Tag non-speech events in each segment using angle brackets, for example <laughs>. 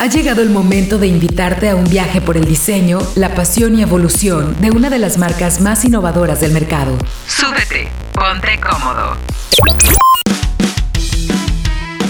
Ha llegado el momento de invitarte a un viaje por el diseño, la pasión y evolución de una de las marcas más innovadoras del mercado. Súbete, ponte cómodo.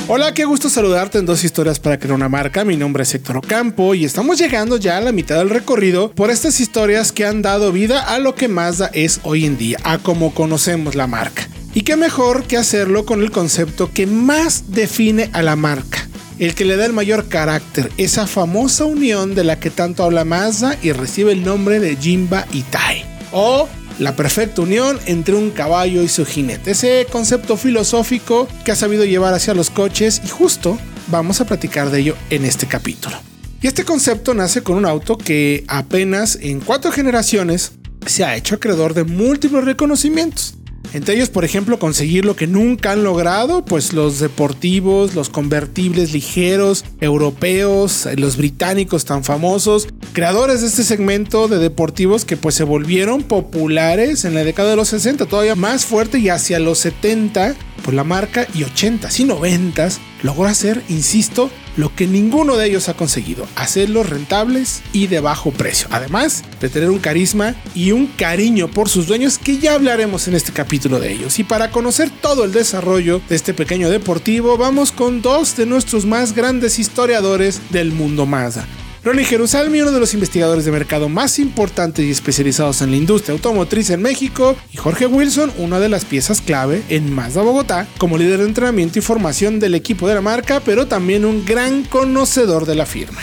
Hola, qué gusto saludarte en dos historias para crear una marca. Mi nombre es Héctor Ocampo y estamos llegando ya a la mitad del recorrido por estas historias que han dado vida a lo que Mazda es hoy en día, a como conocemos la marca. Y qué mejor que hacerlo con el concepto que más define a la marca, el que le da el mayor carácter, esa famosa unión de la que tanto habla Mazda y recibe el nombre de Jimba Tai. O la perfecta unión entre un caballo y su jinete, ese concepto filosófico que ha sabido llevar hacia los coches y justo vamos a platicar de ello en este capítulo. Y este concepto nace con un auto que apenas en cuatro generaciones se ha hecho acreedor de múltiples reconocimientos. Entre ellos, por ejemplo, conseguir lo que nunca han logrado, pues los deportivos, los convertibles ligeros, europeos, los británicos tan famosos, creadores de este segmento de deportivos que pues se volvieron populares en la década de los 60, todavía más fuerte y hacia los 70, pues la marca y 80s y 90s logró hacer, insisto, lo que ninguno de ellos ha conseguido, hacerlos rentables y de bajo precio. Además de tener un carisma y un cariño por sus dueños que ya hablaremos en este capítulo de ellos. Y para conocer todo el desarrollo de este pequeño deportivo, vamos con dos de nuestros más grandes historiadores del mundo Mazda. Ronnie Jerusalmi, uno de los investigadores de mercado más importantes y especializados en la industria automotriz en México, y Jorge Wilson, una de las piezas clave en Mazda Bogotá, como líder de entrenamiento y formación del equipo de la marca, pero también un gran conocedor de la firma.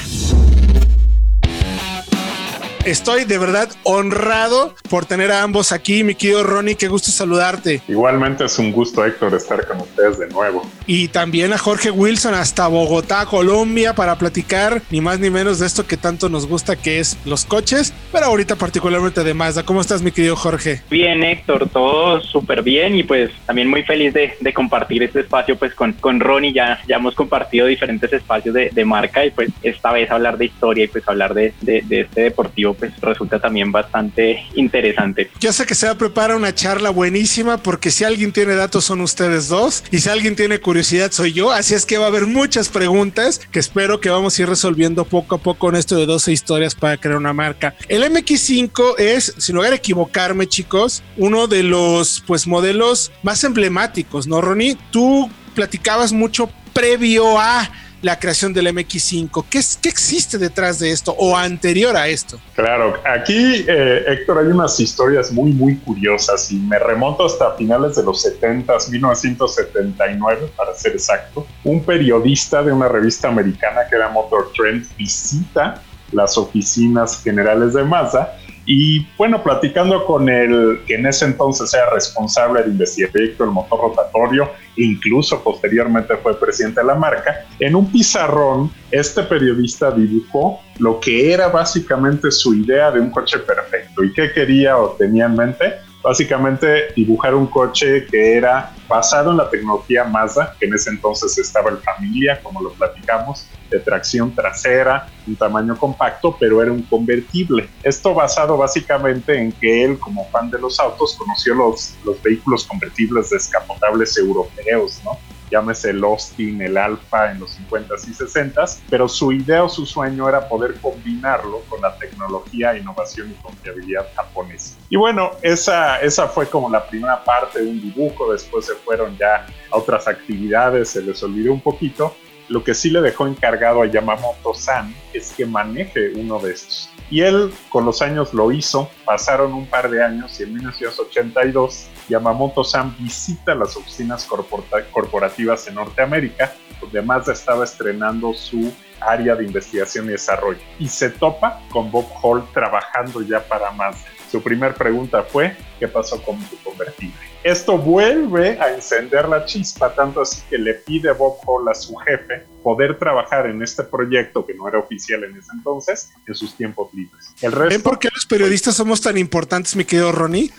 Estoy de verdad honrado por tener a ambos aquí, mi querido Ronnie, qué gusto saludarte. Igualmente es un gusto, Héctor, estar con ustedes de nuevo. Y también a Jorge Wilson hasta Bogotá, Colombia, para platicar ni más ni menos de esto que tanto nos gusta, que es los coches, pero ahorita particularmente de Mazda. ¿Cómo estás, mi querido Jorge? Bien, Héctor, todo súper bien y pues también muy feliz de, compartir este espacio pues con, con Ronnie. Ya, ya hemos compartido diferentes espacios de, marca y pues esta vez hablar de historia y pues hablar de, de este deportivo pues resulta también bastante interesante. Yo sé que se va a preparar una charla buenísima porque si alguien tiene datos son ustedes dos y si alguien tiene curiosidad soy yo, así es que va a haber muchas preguntas que espero que vamos a ir resolviendo poco a poco en esto de 12 historias para crear una marca. El MX5 es, sin lugar a equivocarme chicos, uno de los pues modelos más emblemáticos, ¿no Ronnie? Tú platicabas mucho previo a la creación del MX5. ¿Qué, ¿Qué, existe detrás de esto o anterior a esto? Claro, aquí, eh, Héctor, hay unas historias muy, muy curiosas y me remonto hasta finales de los 70, 1979, para ser exacto. Un periodista de una revista americana que era Motor Trend visita las oficinas generales de Mazda y bueno, platicando con el que en ese entonces era responsable de investigar el motor rotatorio, incluso posteriormente fue presidente de la marca, en un pizarrón este periodista dibujó lo que era básicamente su idea de un coche perfecto. Y qué quería o tenía en mente básicamente dibujar un coche que era basado en la tecnología Mazda, que en ese entonces estaba en familia, como lo platicamos, de tracción trasera, un tamaño compacto, pero era un convertible. Esto basado básicamente en que él, como fan de los autos, conoció los, los vehículos convertibles descapotables europeos, ¿no? Llámese el Austin, el Alfa en los 50s y 60s, pero su idea o su sueño era poder combinarlo con la tecnología, innovación y confiabilidad japonesa. Y bueno, esa, esa fue como la primera parte de un dibujo, después se fueron ya a otras actividades, se les olvidó un poquito. Lo que sí le dejó encargado a Yamamoto-san es que maneje uno de estos. Y él con los años lo hizo, pasaron un par de años y en 1982 Yamamoto-san visita las oficinas corporativas en Norteamérica, donde Mazda estaba estrenando su área de investigación y desarrollo. Y se topa con Bob Hall trabajando ya para Mazda. Su primera pregunta fue, ¿qué pasó con tu convertible? Esto vuelve a encender la chispa, tanto así que le pide Bob Hall a su jefe poder trabajar en este proyecto que no era oficial en ese entonces en sus tiempos libres. El resto, ¿Ven por qué los periodistas somos tan importantes, mi querido Ronnie?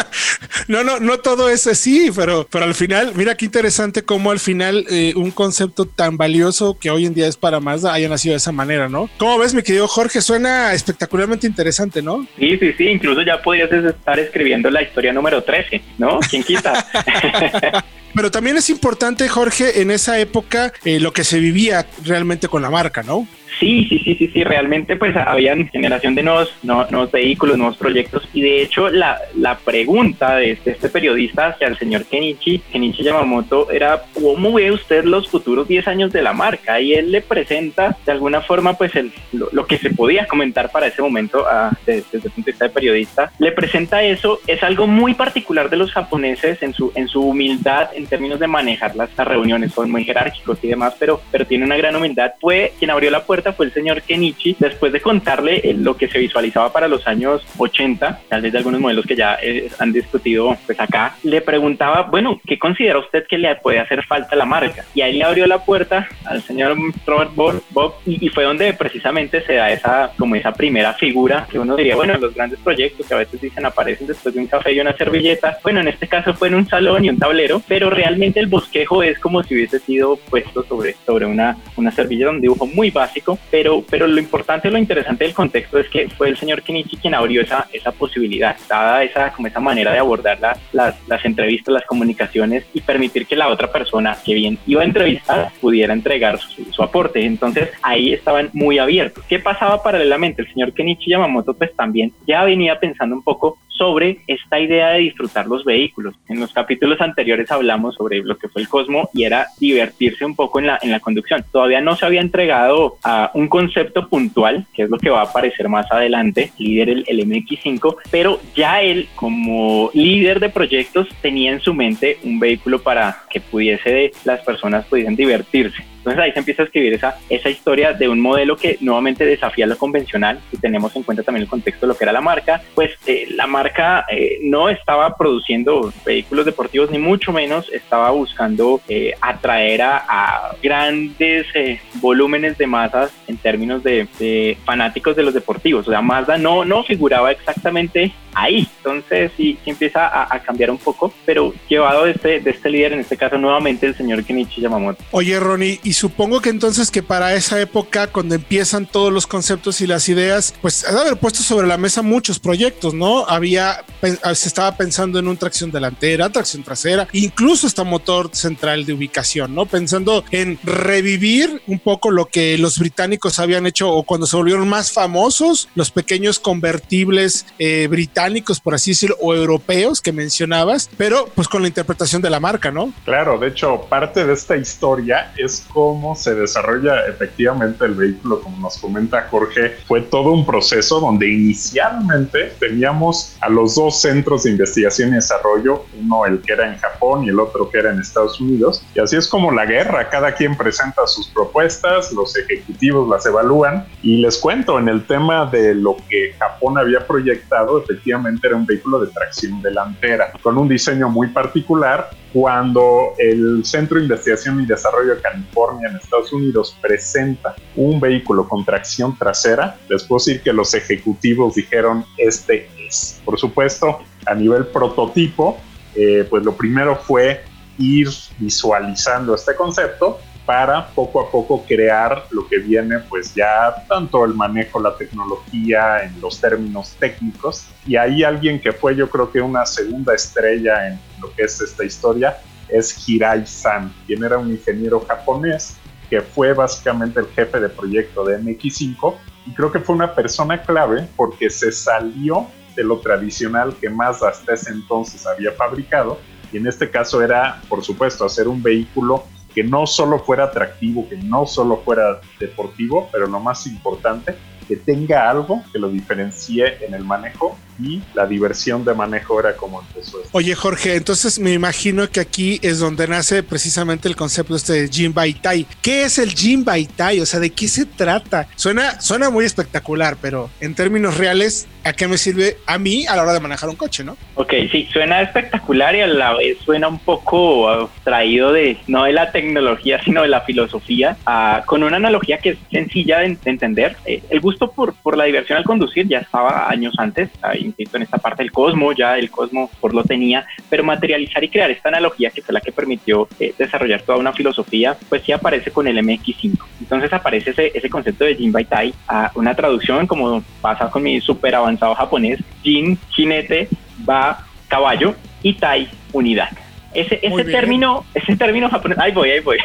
<laughs> no, no, no todo es así, pero, pero al final, mira qué interesante cómo al final eh, un concepto tan valioso que hoy en día es para Mazda haya nacido de esa manera, ¿no? ¿Cómo ves, mi querido Jorge? Suena espectacularmente interesante, ¿no? Sí, sí, sí, incluso ya podrías estar escribiendo la historia número 13, ¿no? ¿Quién quita? <laughs> Pero también es importante, Jorge, en esa época eh, lo que se vivía realmente con la marca, ¿no? Sí, sí, sí, sí, sí, realmente pues habían generación de nuevos, nuevos vehículos, nuevos proyectos y de hecho la, la pregunta de este, este, periodista hacia el señor Kenichi, Kenichi Yamamoto, era ¿cómo ve usted los futuros 10 años de la marca? Y él le presenta de alguna forma pues el, lo, que se podía comentar para ese momento desde, desde, el punto de vista de periodista, le presenta eso, es algo muy particular de los japoneses en su, en su humildad en términos de manejar las, reuniones, son muy jerárquicos y demás, pero, pero tiene una gran humildad, fue quien abrió la puerta fue el señor Kenichi, después de contarle eh, lo que se visualizaba para los años 80, tal vez de algunos modelos que ya eh, han discutido pues acá, le preguntaba, bueno, ¿qué considera usted que le puede hacer falta a la marca? Y ahí le abrió la puerta al señor Robert Bob, y, fue donde precisamente se da esa, como esa primera figura que uno diría, bueno, los grandes proyectos que a veces dicen aparecen después de un café y una servilleta, bueno, en este caso fue en un salón y un tablero, pero realmente el bosquejo es como si hubiese sido puesto sobre, sobre una, una servilleta, un dibujo muy básico, pero, pero lo importante, lo interesante del contexto es que fue el señor Kenichi quien abrió esa, esa posibilidad, dada esa, como esa manera de abordar las, las entrevistas, las comunicaciones y permitir que la otra persona que bien iba a entrevistar pudiera entregar su, aporte. Entonces ahí estaban muy abiertos. ¿Qué pasaba paralelamente? El señor Kenichi Yamamoto pues también ya venía pensando un poco sobre esta idea de disfrutar los vehículos. En los capítulos anteriores hablamos sobre lo que fue el Cosmo y era divertirse un poco en la, en la conducción. Todavía no se había entregado a un concepto puntual, que es lo que va a aparecer más adelante, líder el, el MX5, pero ya él como líder de proyectos tenía en su mente un vehículo para que pudiese las personas pudiesen divertirse. Entonces ahí se empieza a escribir esa, esa historia de un modelo que nuevamente desafía lo convencional, si tenemos en cuenta también el contexto de lo que era la marca, pues eh, la marca eh, no estaba produciendo vehículos deportivos ni mucho menos estaba buscando eh, atraer a, grandes volúmenes de masas en términos de, fanáticos de los deportivos. O sea, Mazda no, no figuraba exactamente ahí. Entonces sí, empieza a, cambiar un poco, pero llevado de este, de este líder, en este caso nuevamente el señor Kenichi Yamamoto. Oye, Ronnie, y supongo que entonces que para esa época, cuando empiezan todos los conceptos y las ideas, pues ha de haber puesto sobre la mesa muchos proyectos, ¿no? Había, se estaba pensando en un tracción delantera, tracción trasera, incluso hasta motor central de ubicación, ¿no? Pensando en revivir un poco lo que los británicos habían hecho o cuando se volvieron más famosos, los pequeños convertibles eh, británicos por así decirlo, o europeos que mencionabas, pero pues con la interpretación de la marca, ¿no? Claro, de hecho, parte de esta historia es cómo se desarrolla efectivamente el vehículo, como nos comenta Jorge, fue todo un proceso donde inicialmente teníamos a los dos centros de investigación y desarrollo, uno el que era en Japón y el otro que era en Estados Unidos, y así es como la guerra, cada quien presenta sus propuestas, los ejecutivos las evalúan, y les cuento, en el tema de lo que Japón había proyectado, efectivamente, era un vehículo de tracción delantera, con un diseño muy particular. Cuando el Centro de Investigación y Desarrollo de California en Estados Unidos presenta un vehículo con tracción trasera, les puedo decir que los ejecutivos dijeron, este es. Por supuesto, a nivel prototipo, eh, pues lo primero fue ir visualizando este concepto para poco a poco crear lo que viene, pues ya tanto el manejo, la tecnología en los términos técnicos. Y ahí alguien que fue yo creo que una segunda estrella en lo que es esta historia es Hirai San, quien era un ingeniero japonés que fue básicamente el jefe de proyecto de MX5 y creo que fue una persona clave porque se salió de lo tradicional que más hasta ese entonces había fabricado y en este caso era, por supuesto, hacer un vehículo que no solo fuera atractivo, que no solo fuera deportivo, pero lo más importante, que tenga algo que lo diferencie en el manejo y la diversión de manejo era como empezó. Oye Jorge, entonces me imagino que aquí es donde nace precisamente el concepto este de Jim Tai. ¿Qué es el Jim Tai? O sea, ¿de qué se trata? Suena, suena muy espectacular, pero en términos reales, ¿a qué me sirve a mí a la hora de manejar un coche, no? Ok, sí, suena espectacular y a la vez suena un poco traído de, no de la tecnología, <laughs> sino de la filosofía, ah, con una analogía que es sencilla de, entender. Eh, el gusto por, por la diversión al conducir ya estaba años antes, insisto, en esta parte del Cosmo, ya el Cosmo por lo tenía, pero materializar y crear esta analogía que fue la que permitió eh, desarrollar toda una filosofía, pues sí aparece con el MX5. Entonces aparece ese, ese concepto de Jin Tai, a una traducción como pasa con mi súper avanzado japonés, Jin, jinete, va, caballo, y Tai, unidad. Ese, ese término, ese término japonés, ahí voy, ahí voy.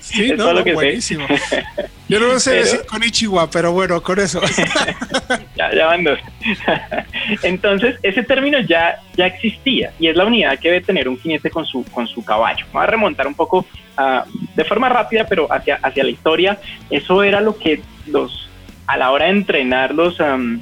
Sí, <laughs> <laughs> no, lo que buenísimo. Yo no sé decir con Ichiwa, pero bueno, con eso. <laughs> ya, ya van dos. Entonces, ese término ya, ya existía y es la unidad que debe tener un jinete con su, con su caballo. Vamos a remontar un poco uh, de forma rápida, pero hacia, hacia la historia. Eso era lo que los, a la hora de entrenar los, um,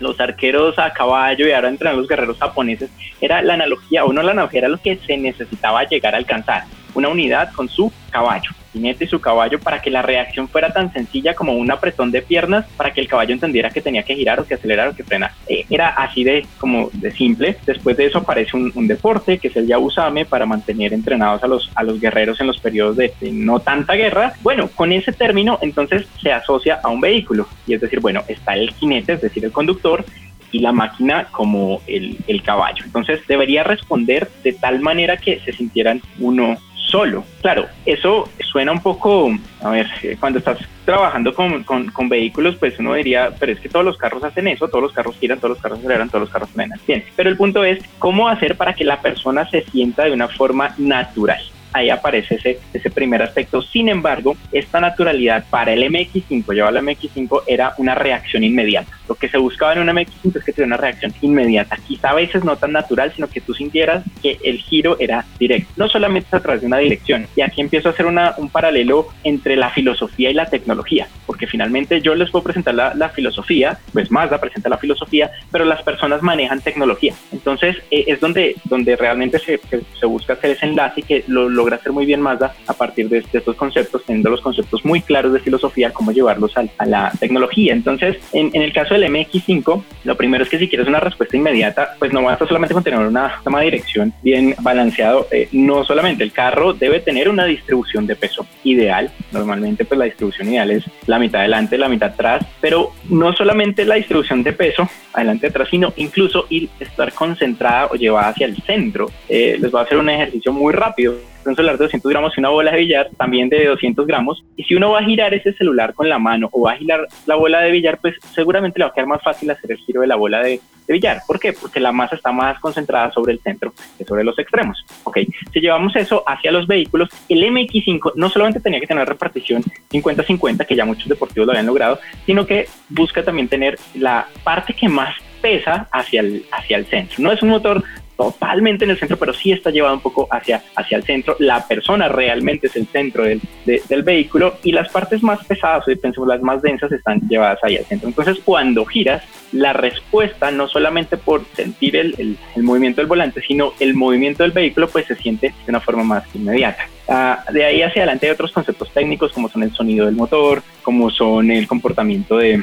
los arqueros a caballo y ahora entrenar los guerreros japoneses, era la analogía, o no la analogía, era lo que se necesitaba llegar a alcanzar. Una unidad con su caballo jinete y su caballo para que la reacción fuera tan sencilla como un apretón de piernas para que el caballo entendiera que tenía que girar o que acelerar o que frenar. Eh, era así de como de simple. Después de eso aparece un, deporte que es el Yabusame para mantener entrenados a los, a los guerreros en los periodos de, no tanta guerra. Bueno, con ese término entonces se asocia a un vehículo y es decir, bueno, está el jinete, es decir, el conductor, y la máquina como el, el, caballo. Entonces debería responder de tal manera que se sintieran uno solo. Claro, eso suena un poco, a ver, eh, cuando estás trabajando con, con, vehículos, pues uno diría, pero es que todos los carros hacen eso, todos los carros giran, todos los carros aceleran, todos los carros frenan. Bien, pero el punto es cómo hacer para que la persona se sienta de una forma natural ahí aparece ese, ese primer aspecto. Sin embargo, esta naturalidad para el MX5, llevar la MX5 era una reacción inmediata. Lo que se buscaba en una MX5 es que tuviera una reacción inmediata. Quizá a veces no tan natural, sino que tú sintieras que el giro era directo, no solamente a través de una dirección. Y aquí empiezo a hacer una, un paralelo entre la filosofía y la tecnología, porque finalmente yo les puedo presentar la, la filosofía, pues Mazda presenta la filosofía, pero las personas manejan tecnología. Entonces eh, es donde, donde realmente se, se, busca hacer ese enlace y que lo logra hacer muy bien Mazda a partir de, estos conceptos, teniendo los conceptos muy claros de filosofía, cómo llevarlos a, la tecnología. Entonces, en, el caso del MX5, lo primero es que si quieres una respuesta inmediata, pues no basta solamente con tener una toma de dirección bien balanceado. Eh, no solamente el carro debe tener una distribución de peso ideal. Normalmente, pues la distribución ideal es la mitad adelante, la mitad atrás, pero no solamente la distribución de peso adelante atrás, sino incluso ir estar concentrada o llevada hacia el centro. Eh, les voy a hacer un ejercicio muy rápido un celular de 200 gramos y una bola de billar también de 200 gramos. Y si uno va a girar ese celular con la mano o va a girar la bola de billar, pues seguramente le va a quedar más fácil hacer el giro de la bola de, billar. ¿Por qué? Porque la masa está más concentrada sobre el centro que sobre los extremos. Ok, si llevamos eso hacia los vehículos, el MX5 no solamente tenía que tener repartición 50-50, que ya muchos deportivos lo habían logrado, sino que busca también tener la parte que más pesa hacia el, hacia el centro. No es un motor totalmente en el centro, pero sí está llevado un poco hacia, hacia el centro. La persona realmente es el centro del, del vehículo y las partes más pesadas, o pensemos las más densas, están llevadas ahí al centro. Entonces, cuando giras, la respuesta, no solamente por sentir el, el, movimiento del volante, sino el movimiento del vehículo, pues se siente de una forma más inmediata. Ah, de ahí hacia adelante hay otros conceptos técnicos como son el sonido del motor, como son el comportamiento de,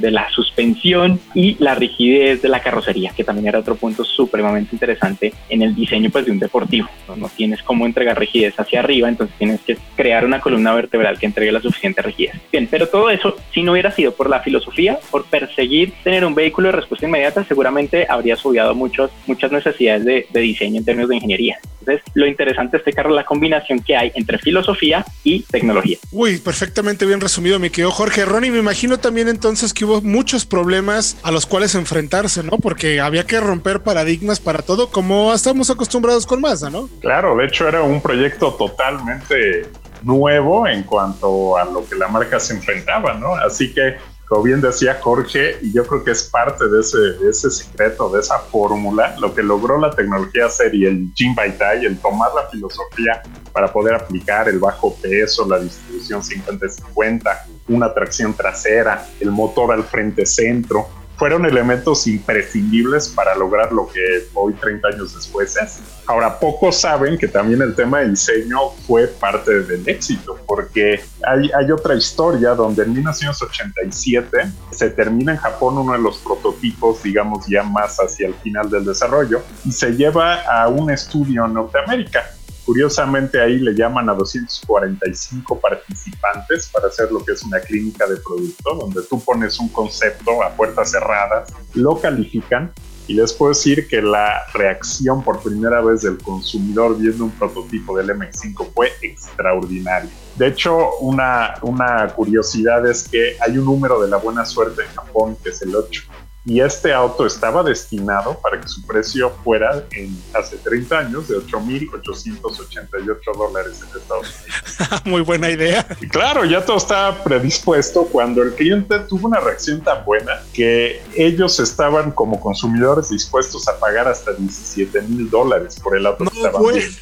de la suspensión y la rigidez de la carrocería, que también era otro punto supremamente interesante en el diseño pues, de un deportivo. No, tienes cómo entregar rigidez hacia arriba, entonces tienes que crear una columna vertebral que entregue la suficiente rigidez. Bien, pero todo eso, si no hubiera sido por la filosofía, por perseguir tener un vehículo de respuesta inmediata, seguramente habría obviado muchos, muchas necesidades de, de diseño en términos de ingeniería. Entonces, lo interesante de este carro es la combinación que hay entre filosofía y tecnología. Uy, perfectamente bien resumido, mi querido Jorge. Ronnie, me imagino también entonces que hubo muchos problemas a los cuales enfrentarse, ¿no? Porque había que romper paradigmas para todo, como estamos acostumbrados con Mazda, ¿no? Claro, de hecho era un proyecto totalmente nuevo en cuanto a lo que la marca se enfrentaba, ¿no? Así que como bien decía Jorge, y yo creo que es parte de ese, secreto, de esa fórmula, lo que logró la tecnología hacer y el Jim Baitai, el tomar la filosofía para poder aplicar el bajo peso, la distribución 50-50, una tracción trasera, el motor al frente centro, fueron elementos imprescindibles para lograr lo que hoy 30 años después es. Ahora, pocos saben que también el tema de diseño fue parte del éxito, porque hay, hay otra historia donde en 1987 se termina en Japón uno de los prototipos, digamos ya más hacia el final del desarrollo, y se lleva a un estudio en Norteamérica Curiosamente ahí le llaman a 245 participantes para hacer lo que es una clínica de producto, donde tú pones un concepto a puertas cerradas, lo califican y les puedo decir que la reacción por primera vez del consumidor viendo un prototipo del MX5 fue extraordinaria. De hecho, una, una curiosidad es que hay un número de la buena suerte en Japón que es el 8 y este auto estaba destinado para que su precio fuera en hace 30 años de 8.888 dólares en Estados Unidos. <laughs> Muy buena idea. Y claro, ya todo estaba predispuesto cuando el cliente tuvo una reacción tan buena que ellos estaban como consumidores dispuestos a pagar hasta 17 mil dólares por el auto. No,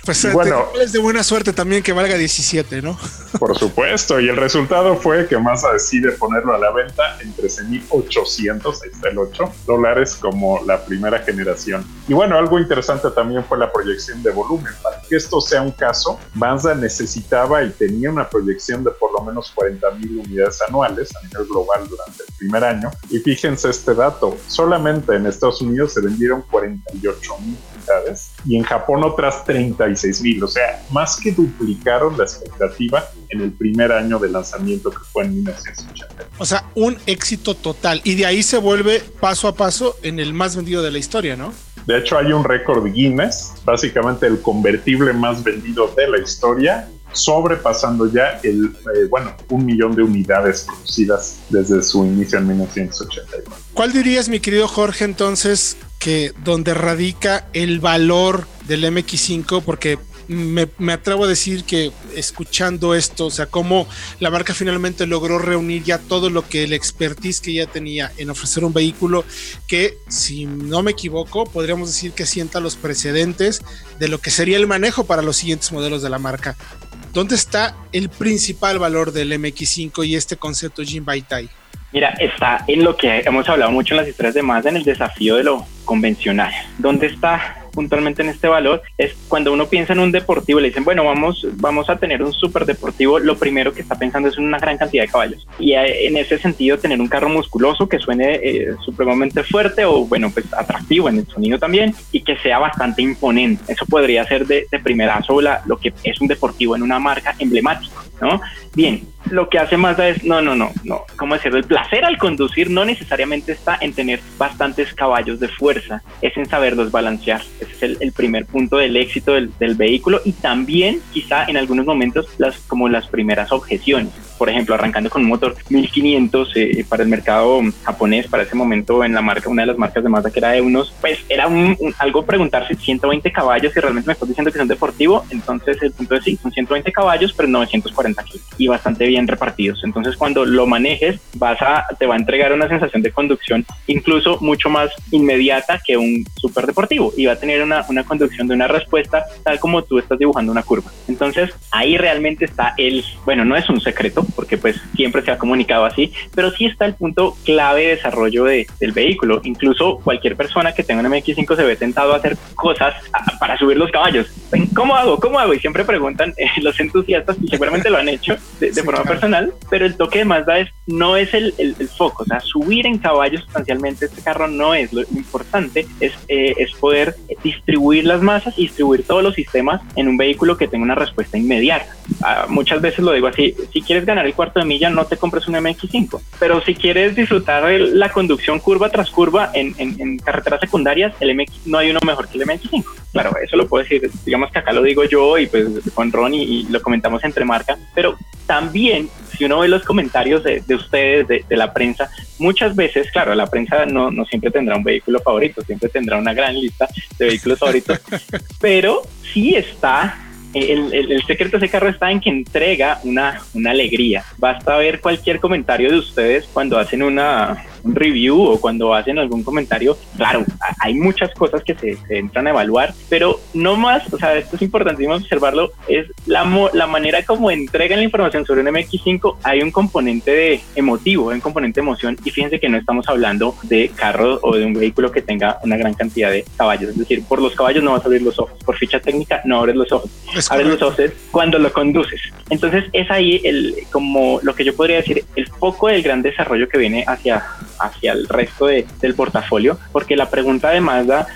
pues y bueno, es de buena suerte también que valga 17, ¿no? <laughs> Por supuesto, y el resultado fue que Mazda decide ponerlo a la venta en 13.800, ahí está el 8 dólares como la primera generación. Y bueno, algo interesante también fue la proyección de volumen. Para que esto sea un caso, Mazda necesitaba y tenía una proyección de por lo menos 40.000 unidades anuales a nivel global durante el primer año. Y fíjense este dato, solamente en Estados Unidos se vendieron 48 mil unidades y en Japón otras 36 mil, o sea, más que duplicaron la expectativa en el primer año de lanzamiento que fue en 1980. O sea, un éxito total y de ahí se vuelve paso a paso en el más vendido de la historia, ¿no? De hecho, hay un récord Guinness, básicamente el convertible más vendido de la historia, sobrepasando ya el, eh, bueno, un millón de unidades producidas desde su inicio en 1981. ¿Cuál dirías, mi querido Jorge, entonces, que donde radica el valor del MX5? Porque me, atrevo a decir que escuchando esto, o sea, cómo la marca finalmente logró reunir ya todo lo que el expertise que ya tenía en ofrecer un vehículo que, si no me equivoco, podríamos decir que sienta los precedentes de lo que sería el manejo para los siguientes modelos de la marca. ¿Dónde está el principal valor del MX5 y este concepto Jin Baitai? Mira, está en lo que hemos hablado mucho en las historias de Mazda, en el desafío de lo convencional. ¿Dónde está puntualmente en este valor? Es cuando uno piensa en un deportivo, le dicen, bueno, vamos, vamos a tener un super deportivo, lo primero que está pensando es en una gran cantidad de caballos. Y en ese sentido, tener un carro musculoso que suene eh, supremamente fuerte o, bueno, pues atractivo en el sonido también y que sea bastante imponente. Eso podría ser de, de primerazo lo que es un deportivo en una marca emblemática, ¿no? Bien, lo que hace Mazda es, no, no, no, no, ¿cómo decirlo? El placer al conducir no necesariamente está en tener bastantes caballos de fuerza, es en saberlos balancear. Ese es el, primer punto del éxito del, vehículo y también quizá en algunos momentos las, como las primeras objeciones. Por ejemplo, arrancando con un motor 1500 eh, para el mercado japonés, para ese momento en la marca, una de las marcas de Mazda que era de unos, pues era un, algo preguntarse 120 caballos y realmente me estás diciendo que son deportivo, entonces el punto es sí, son 120 caballos, pero 940 kilos y bastante bien repartidos. Entonces, cuando lo manejes, vas a, te va a entregar una sensación de conducción incluso mucho más inmediata que un super deportivo y va a tener una, una conducción de una respuesta tal como tú estás dibujando una curva. Entonces, ahí realmente está el, bueno, no es un secreto porque pues siempre se ha comunicado así, pero sí está el punto clave de desarrollo de, del vehículo. Incluso cualquier persona que tenga un MX5 se ve tentado a hacer cosas para subir los caballos. ¿Cómo hago? ¿Cómo hago? Y siempre preguntan eh, los entusiastas y seguramente lo han hecho de, de forma personal, pero el toque de Mazda es, no es el, el, foco, o sea, subir en caballos sustancialmente este carro no es lo importante, es, eh, es poder distribuir las masas y distribuir todos los sistemas en un vehículo que tenga una respuesta inmediata. Ah, muchas veces lo digo así, si quieres ganar el cuarto de milla no te compres un MX5, pero si quieres disfrutar de la conducción curva tras curva en, en, carreteras secundarias, el MX no hay uno mejor que el MX5. Claro, eso lo puedo decir, digamos que acá lo digo yo y pues con Ron y, y lo comentamos entre marca, pero también, si uno ve los comentarios de, ustedes, de, la prensa, muchas veces, claro, la prensa no, no siempre tendrá un vehículo favorito, siempre tendrá una gran lista de vehículos favoritos, <laughs> pero sí está el, secreto de ese carro está en que entrega una, una alegría. Basta ver cualquier comentario de ustedes cuando hacen una, un review o cuando hacen algún comentario. Claro, hay muchas cosas que se, entran a evaluar, pero no más, o sea, esto es importantísimo observarlo, es la, la manera como entregan la información sobre un MX5. Hay un componente de emotivo, hay un componente de emoción y fíjense que no estamos hablando de carro o de un vehículo que tenga una gran cantidad de caballos. Es decir, por los caballos no vas a abrir los ojos, por ficha técnica no abres los ojos abres los ojos cuando lo conduces. Entonces es ahí el, como lo que yo podría decir, el foco del gran desarrollo que viene hacia, hacia el resto de, del portafolio, porque la pregunta de Mazda,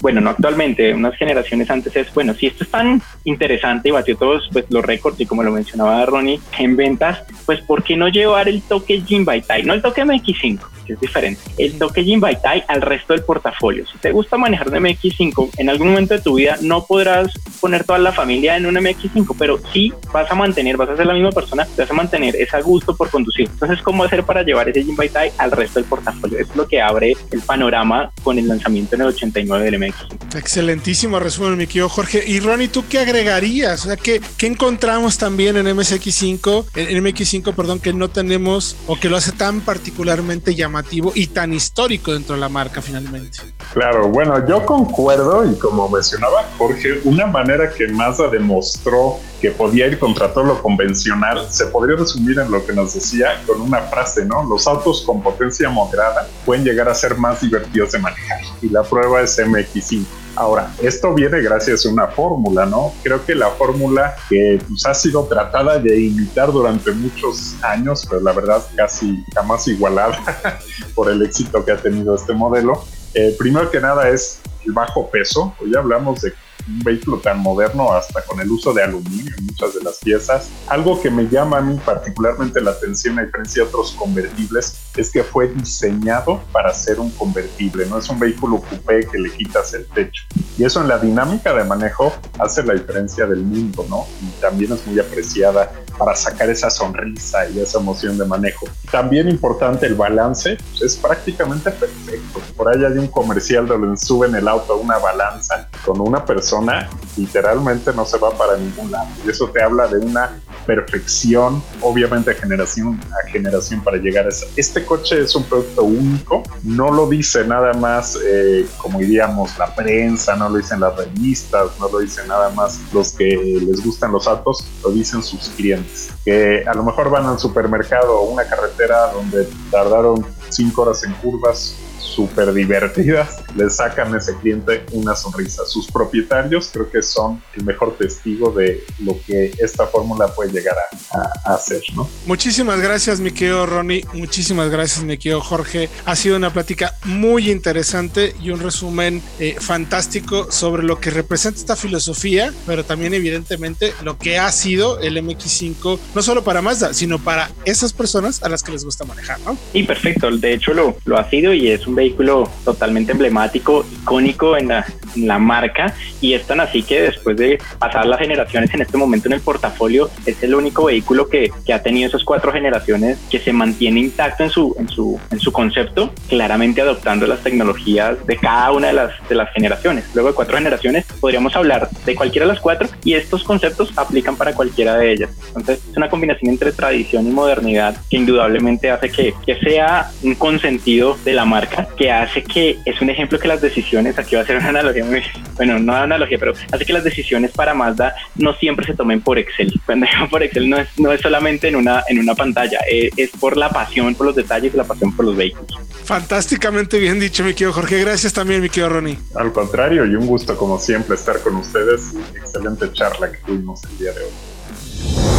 bueno, no actualmente, unas generaciones antes es, bueno, si esto es tan interesante y batió todos pues, los récords y como lo mencionaba Ronnie, en ventas, pues ¿por qué no llevar el toque Jim Tai? No el toque MX5, que es diferente. El Dokey Baitai al resto del portafolio. Si te gusta manejar un MX5, en algún momento de tu vida no podrás poner toda la familia en un MX5, pero sí vas a mantener, vas a ser la misma persona, vas a mantener ese gusto por conducir. Entonces, ¿cómo hacer para llevar ese Jim Baitai al resto del portafolio? Es lo que abre el panorama con el lanzamiento en el 89 del MX5. Excelentísimo resumen, mi querido Jorge. Y Ronnie, ¿tú qué agregarías? O sea, ¿qué, qué encontramos también en MSX5, en MX5, perdón, que no tenemos o que lo hace tan particularmente llamativo y tan histórico dentro de la marca finalmente? Claro, bueno, yo concuerdo y como mencionaba Jorge, una manera que Mazda demostró que podía ir contra todo lo convencional se podría resumir en lo que nos decía con una frase, ¿no? Los autos con potencia moderada pueden llegar a ser más divertidos de manejar y la prueba es MX5. Ahora, esto viene gracias a una fórmula, ¿no? Creo que la fórmula que pues, ha sido tratada de imitar durante muchos años, pero la verdad casi jamás igualada <laughs> por el éxito que ha tenido este modelo. Eh, primero que nada es el bajo peso. Hoy hablamos de un vehículo tan moderno hasta con el uso de aluminio en muchas de las piezas. Algo que me llama a mí particularmente la atención a diferencia de otros convertibles es que fue diseñado para ser un convertible, no es un vehículo coupé que le quitas el techo. Y eso en la dinámica de manejo hace la diferencia del mundo, ¿no? Y también es muy apreciada para sacar esa sonrisa y esa emoción de manejo. También importante el balance, pues, es prácticamente perfecto. Por ahí hay un comercial donde suben el auto a una balanza con una persona, literalmente no se va para ningún lado. Y eso te habla de una perfección, obviamente generación a generación para llegar a eso. Este coche es un producto único, no lo dice nada más eh, como diríamos la prensa, no lo dicen las revistas, no lo dicen nada más los que les gustan los autos, lo dicen sus clientes, que a lo mejor van al supermercado o una carretera donde tardaron cinco horas en curvas súper divertidas, le sacan a ese cliente una sonrisa. Sus propietarios creo que son el mejor testigo de lo que esta fórmula puede llegar a, hacer, ¿no? Muchísimas gracias, mi querido Ronnie. Muchísimas gracias, mi querido Jorge. Ha sido una plática muy interesante y un resumen eh, fantástico sobre lo que representa esta filosofía, pero también evidentemente lo que ha sido el MX5, no solo para Mazda, sino para esas personas a las que les gusta manejar, ¿no? Y perfecto, de hecho lo, lo ha sido y es un vehículo totalmente emblemático, icónico en la, en la marca y es tan así que después de pasar las generaciones en este momento en el portafolio es el único vehículo que, que ha tenido esas cuatro generaciones que se mantiene intacto en su, en su, en su concepto, claramente adoptando las tecnologías de cada una de las, de las generaciones. Luego de cuatro generaciones podríamos hablar de cualquiera de las cuatro y estos conceptos aplican para cualquiera de ellas. Entonces es una combinación entre tradición y modernidad que indudablemente hace que, que sea un consentido de la marca que hace que es un ejemplo que las decisiones, aquí va a ser una analogía muy, bueno, no analogía, pero hace que las decisiones para Mazda no siempre se tomen por Excel. Cuando digo por Excel no es, no es solamente en una, en una pantalla, eh, es por la pasión por los detalles y la pasión por los vehículos. Fantásticamente bien dicho, mi querido Jorge. Gracias también, mi querido Ronnie. Al contrario, y un gusto como siempre estar con ustedes. Excelente charla que tuvimos el día de hoy.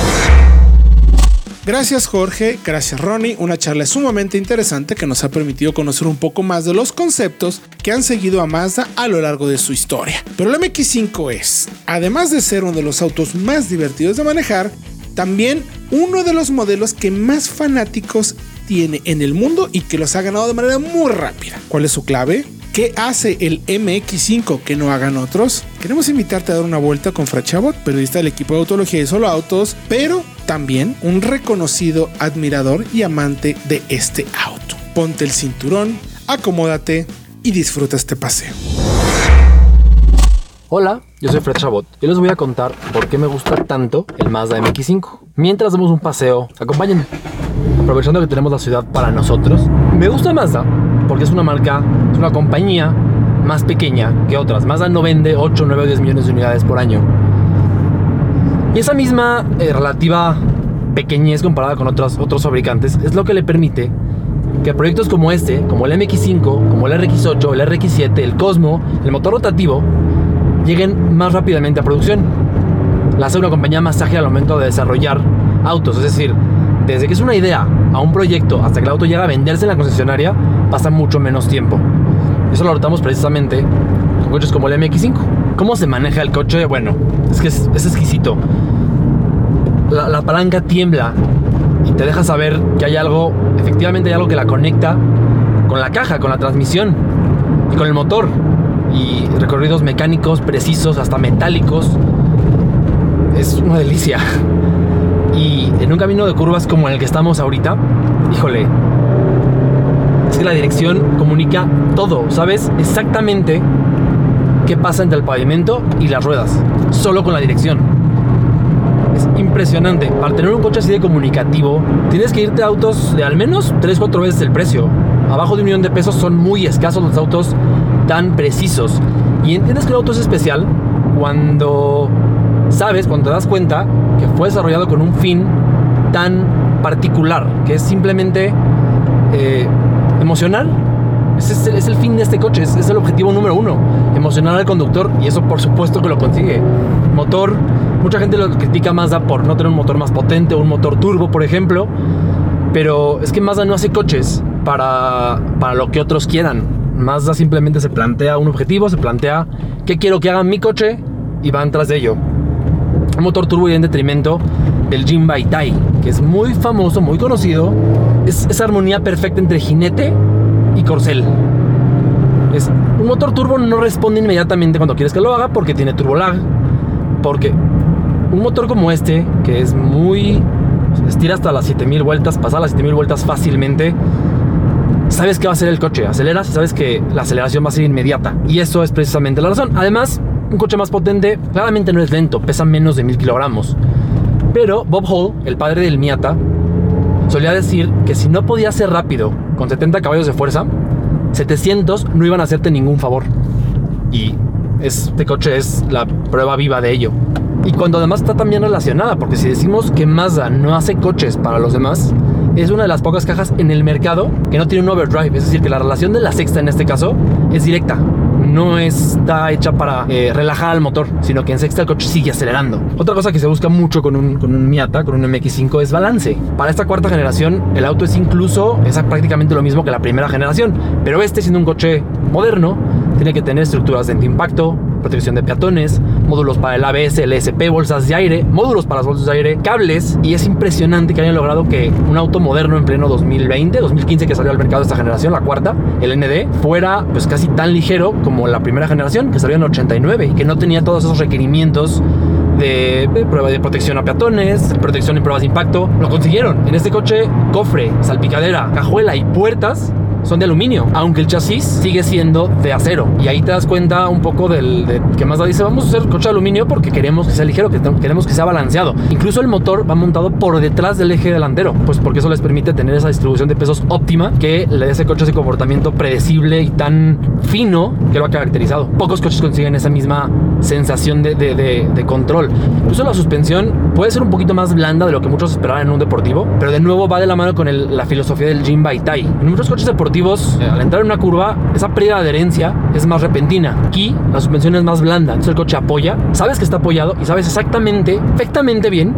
Gracias Jorge, gracias Ronnie, una charla sumamente interesante que nos ha permitido conocer un poco más de los conceptos que han seguido a Mazda a lo largo de su historia. Pero el MX5 es, además de ser uno de los autos más divertidos de manejar, también uno de los modelos que más fanáticos tiene en el mundo y que los ha ganado de manera muy rápida. ¿Cuál es su clave? ¿Qué hace el MX5 que no hagan otros? Queremos invitarte a dar una vuelta con Fred Chabot, periodista del equipo de autología y solo autos, pero también un reconocido admirador y amante de este auto. Ponte el cinturón, acomódate y disfruta este paseo. Hola, yo soy Fred Chabot y les voy a contar por qué me gusta tanto el Mazda MX5. Mientras damos un paseo, acompáñenme. Aprovechando que tenemos la ciudad para nosotros, me gusta Mazda porque es una marca, es una compañía más pequeña que otras. Mazda no vende 8, 9 o 10 millones de unidades por año. Y esa misma eh, relativa pequeñez comparada con otros, otros fabricantes es lo que le permite que proyectos como este, como el MX5, como el RX8, el RX7, el Cosmo, el motor rotativo, lleguen más rápidamente a producción. La hace una compañía más ágil al momento de desarrollar autos, es decir, desde que es una idea a un proyecto hasta que el auto llega a venderse en la concesionaria, pasa mucho menos tiempo. Eso lo notamos precisamente con coches como el MX5. ¿Cómo se maneja el coche? Bueno, es que es, exquisito. La, palanca tiembla y te deja saber que hay algo, efectivamente hay algo que la conecta con la caja, con la transmisión y con el motor. Y recorridos mecánicos precisos, hasta metálicos. Es una delicia. Y en un camino de curvas como el que estamos ahorita, híjole, es que la dirección comunica todo, ¿sabes? Exactamente qué pasa entre el pavimento y las ruedas, solo con la dirección. Es impresionante. Para tener un coche así de comunicativo, tienes que irte a autos de al menos 3-4 veces el precio. Abajo de un millón de pesos son muy escasos los autos tan precisos. Y entiendes que el auto es especial cuando sabes, cuando te das cuenta que fue desarrollado con un fin tan particular, que es simplemente eh, emocional. Ese es el, fin de este coche, es, el objetivo número uno, emocionar al conductor y eso por supuesto que lo consigue. Motor, mucha gente lo critica Mazda por no tener un motor más potente o un motor turbo, por ejemplo, pero es que Mazda no hace coches para, para lo que otros quieran. Mazda simplemente se plantea un objetivo, se plantea qué quiero que haga mi coche y van tras de ello. Un motor turbo y en detrimento del Jinbei Tai, que es muy famoso, muy conocido. Es esa armonía perfecta entre jinete y corcel. Es, un motor turbo no responde inmediatamente cuando quieres que lo haga porque tiene turbo lag. Porque un motor como este, que es muy. estira hasta las 7000 vueltas, pasa las 7000 vueltas fácilmente. Sabes que va a ser el coche, aceleras y sabes que la aceleración va a ser inmediata. Y eso es precisamente la razón. Además, un coche más potente claramente no es lento, pesa menos de 1000 kilogramos. Pero Bob Hall, el padre del Miata, solía decir que si no podías ser rápido con 70 caballos de fuerza, 700 no iban a hacerte ningún favor. Y este coche es la prueba viva de ello. Y cuando además está también relacionada, porque si decimos que Mazda no hace coches para los demás, es una de las pocas cajas en el mercado que no tiene un overdrive. Es decir, que la relación de la sexta en este caso es directa no está hecha para eh, relajar al motor, sino que en sexta el coche sigue acelerando. Otra cosa que se busca mucho con un, con un Miata, con un MX5, es balance. Para esta cuarta generación, el auto es incluso, es prácticamente lo mismo que la primera generación, pero este siendo un coche moderno, tiene que tener estructuras de impacto, protección de peatones, módulos para el ABS, el SP, bolsas de aire, módulos para las bolsas de aire, cables. Y es impresionante que hayan logrado que un auto moderno en pleno 2020, 2015 que salió al mercado esta generación, la cuarta, el ND, fuera pues casi tan ligero como la primera generación que salió en 89 y que no tenía todos esos requerimientos de, prueba de protección a peatones, protección en pruebas de impacto. Lo consiguieron. En este coche, cofre, salpicadera, cajuela y puertas son de aluminio, aunque el chasis sigue siendo de acero. Y ahí te das cuenta un poco del de, que Mazda dice, vamos a hacer coche de aluminio porque queremos que sea ligero, que queremos que sea balanceado. Incluso el motor va montado por detrás del eje delantero, pues porque eso les permite tener esa distribución de pesos óptima que le dé ese coche ese comportamiento predecible y tan fino que lo ha caracterizado. Pocos coches consiguen esa misma sensación de, de, de, de control. Incluso la suspensión puede ser un poquito más blanda de lo que muchos esperaban en un deportivo, pero de nuevo va de la mano con el, la filosofía del Jim Tai. En muchos coches deportivos al entrar en una curva, esa pérdida de adherencia es más repentina. Aquí la suspensión es más blanda, entonces el coche apoya, sabes que está apoyado y sabes exactamente, perfectamente bien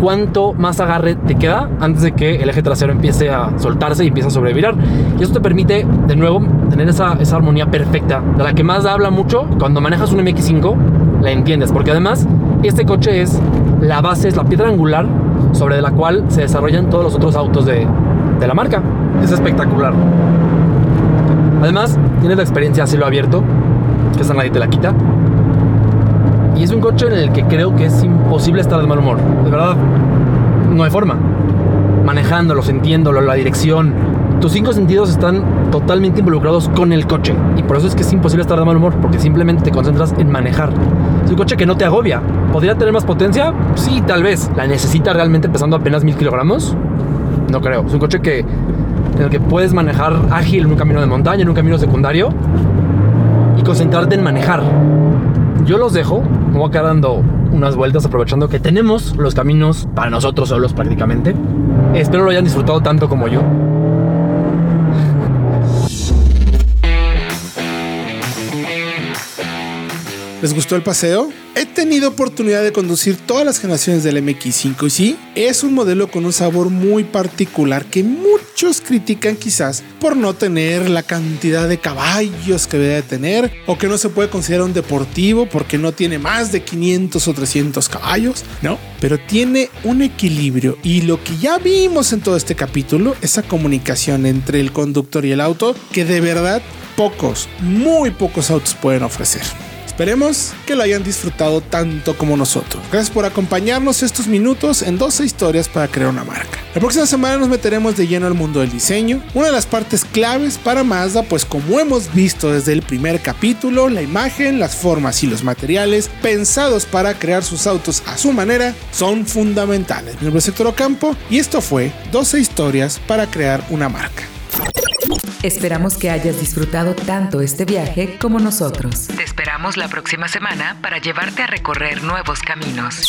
cuánto más agarre te queda antes de que el eje trasero empiece a soltarse y empiece a sobrevirar. Y eso te permite, de nuevo, tener esa, esa armonía perfecta, de la que más habla mucho cuando manejas un MX5, la entiendes, porque además este coche es la base, es la piedra angular sobre la cual se desarrollan todos los otros autos de, de la marca. Es espectacular. Además, tiene la experiencia a cielo abierto, que esa nadie te la quita. Y es un coche en el que creo que es imposible estar de mal humor. De verdad, no hay forma. Manejándolo, sintiéndolo, la dirección. Tus cinco sentidos están totalmente involucrados con el coche. Y por eso es que es imposible estar de mal humor, porque simplemente te concentras en manejar. Es un coche que no te agobia. ¿Podría tener más potencia? Sí, tal vez. ¿La necesita realmente pesando apenas mil kilogramos? No creo. Es un coche que, en el que puedes manejar ágil en un camino de montaña, en un camino secundario y concentrarte en manejar. Yo los dejo, me voy a quedar dando unas vueltas aprovechando que tenemos los caminos para nosotros solos prácticamente. Espero lo hayan disfrutado tanto como yo. ¿Les gustó el paseo? He tenido oportunidad de conducir todas las generaciones del MX5 y sí, es un modelo con un sabor muy particular que mucha muchos critican quizás por no tener la cantidad de caballos que debe tener o que no se puede considerar un deportivo porque no tiene más de 500 o 300 caballos, ¿no? Pero tiene un equilibrio y lo que ya vimos en todo este capítulo, esa comunicación entre el conductor y el auto, que de verdad pocos, muy pocos autos pueden ofrecer. Esperemos que lo hayan disfrutado tanto como nosotros. Gracias por acompañarnos estos minutos en 12 historias para crear una marca. La próxima semana nos meteremos de lleno al mundo del diseño, una de las partes claves para Mazda, pues como hemos visto desde el primer capítulo, la imagen, las formas y los materiales pensados para crear sus autos a su manera son fundamentales. Mi nombre es Héctor Ocampo y esto fue 12 historias para crear una marca. Esperamos que hayas disfrutado tanto este viaje como nosotros. Te esperamos la próxima semana para llevarte a recorrer nuevos caminos.